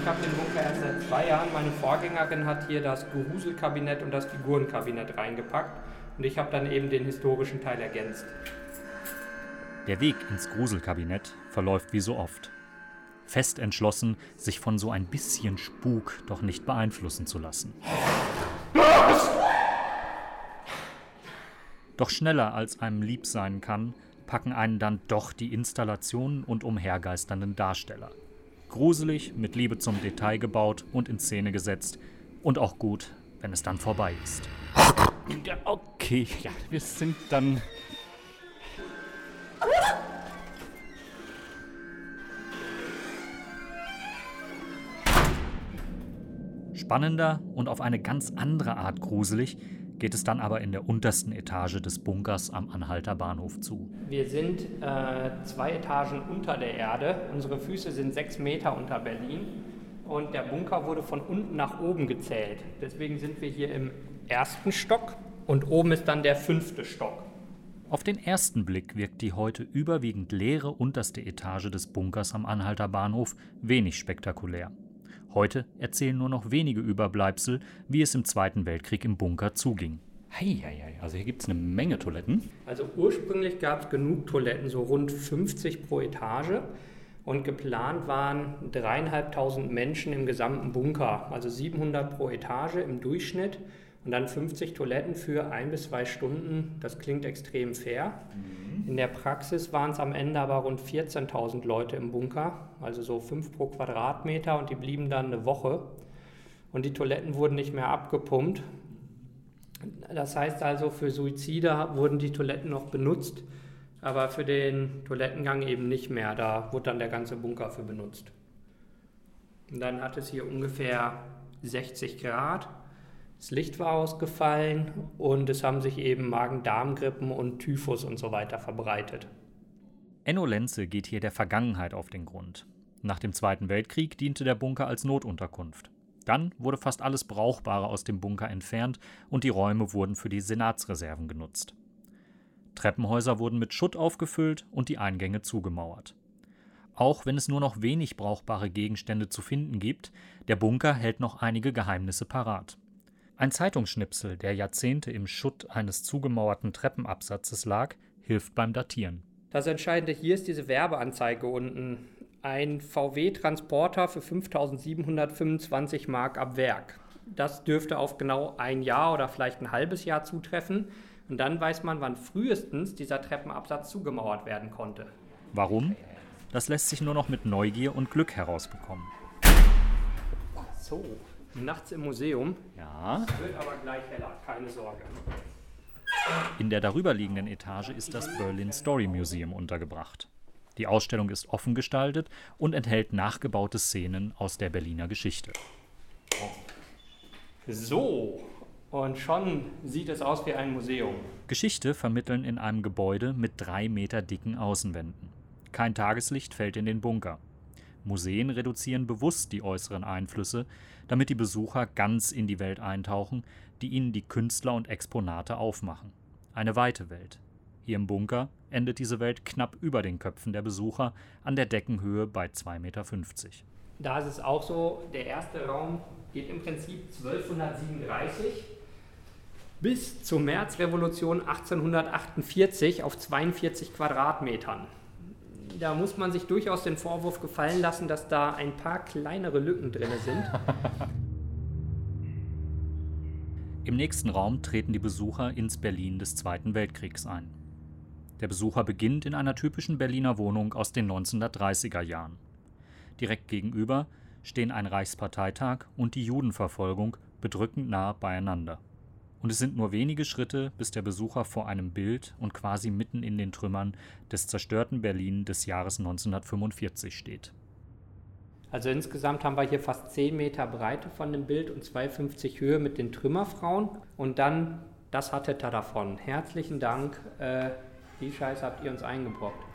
Ich habe den Bunker erst seit zwei Jahren. Meine Vorgängerin hat hier das Geruselkabinett und das Figurenkabinett reingepackt. Und ich habe dann eben den historischen Teil ergänzt. Der Weg ins Gruselkabinett verläuft wie so oft. Fest entschlossen, sich von so ein bisschen Spuk doch nicht beeinflussen zu lassen. Doch schneller als einem lieb sein kann, packen einen dann doch die Installationen und umhergeisternden Darsteller. Gruselig, mit Liebe zum Detail gebaut und in Szene gesetzt. Und auch gut, wenn es dann vorbei ist. Okay, ja, wir sind dann. Spannender und auf eine ganz andere Art gruselig geht es dann aber in der untersten Etage des Bunkers am Anhalter Bahnhof zu. Wir sind äh, zwei Etagen unter der Erde. Unsere Füße sind sechs Meter unter Berlin. Und der Bunker wurde von unten nach oben gezählt. Deswegen sind wir hier im ersten Stock und oben ist dann der fünfte Stock. Auf den ersten Blick wirkt die heute überwiegend leere unterste Etage des Bunkers am Anhalter Bahnhof wenig spektakulär. Heute erzählen nur noch wenige Überbleibsel, wie es im Zweiten Weltkrieg im Bunker zuging. Heieiei, also hier gibt es eine Menge Toiletten. Also ursprünglich gab es genug Toiletten, so rund 50 pro Etage. Und geplant waren dreieinhalbtausend Menschen im gesamten Bunker, also 700 pro Etage im Durchschnitt und dann 50 Toiletten für ein bis zwei Stunden. Das klingt extrem fair. Mhm. In der Praxis waren es am Ende aber rund 14.000 Leute im Bunker, also so fünf pro Quadratmeter und die blieben dann eine Woche. Und die Toiletten wurden nicht mehr abgepumpt. Das heißt also, für Suizide wurden die Toiletten noch benutzt, aber für den Toilettengang eben nicht mehr. Da wurde dann der ganze Bunker für benutzt. Und dann hat es hier ungefähr 60 Grad das Licht war ausgefallen und es haben sich eben Magen-Darm-Grippen und Typhus und so weiter verbreitet. Enno Lenze geht hier der Vergangenheit auf den Grund. Nach dem Zweiten Weltkrieg diente der Bunker als Notunterkunft. Dann wurde fast alles Brauchbare aus dem Bunker entfernt und die Räume wurden für die Senatsreserven genutzt. Treppenhäuser wurden mit Schutt aufgefüllt und die Eingänge zugemauert. Auch wenn es nur noch wenig brauchbare Gegenstände zu finden gibt, der Bunker hält noch einige Geheimnisse parat. Ein Zeitungsschnipsel, der Jahrzehnte im Schutt eines zugemauerten Treppenabsatzes lag, hilft beim Datieren. Das Entscheidende hier ist diese Werbeanzeige unten. Ein VW-Transporter für 5725 Mark ab Werk. Das dürfte auf genau ein Jahr oder vielleicht ein halbes Jahr zutreffen. Und dann weiß man, wann frühestens dieser Treppenabsatz zugemauert werden konnte. Warum? Das lässt sich nur noch mit Neugier und Glück herausbekommen. So, nachts im Museum. Ja. Es wird aber gleich heller, keine Sorge. In der darüberliegenden Etage ist das Berlin Story Museum untergebracht. Die Ausstellung ist offen gestaltet und enthält nachgebaute Szenen aus der Berliner Geschichte. So, und schon sieht es aus wie ein Museum. Geschichte vermitteln in einem Gebäude mit drei Meter dicken Außenwänden. Kein Tageslicht fällt in den Bunker. Museen reduzieren bewusst die äußeren Einflüsse, damit die Besucher ganz in die Welt eintauchen, die ihnen die Künstler und Exponate aufmachen. Eine weite Welt. Hier im Bunker endet diese Welt knapp über den Köpfen der Besucher an der Deckenhöhe bei 2,50 Meter. Da ist es auch so, der erste Raum geht im Prinzip 1237 bis zur Märzrevolution 1848 auf 42 Quadratmetern da muss man sich durchaus den Vorwurf gefallen lassen, dass da ein paar kleinere Lücken drin sind. Im nächsten Raum treten die Besucher ins Berlin des Zweiten Weltkriegs ein. Der Besucher beginnt in einer typischen Berliner Wohnung aus den 1930er Jahren. Direkt gegenüber stehen ein Reichsparteitag und die Judenverfolgung bedrückend nah beieinander und es sind nur wenige Schritte, bis der Besucher vor einem Bild und quasi mitten in den Trümmern des zerstörten Berlin des Jahres 1945 steht. Also insgesamt haben wir hier fast 10 Meter Breite von dem Bild und 2,50 Höhe mit den Trümmerfrauen. Und dann, das hatte er davon. Herzlichen Dank, äh, die Scheiße habt ihr uns eingebrockt.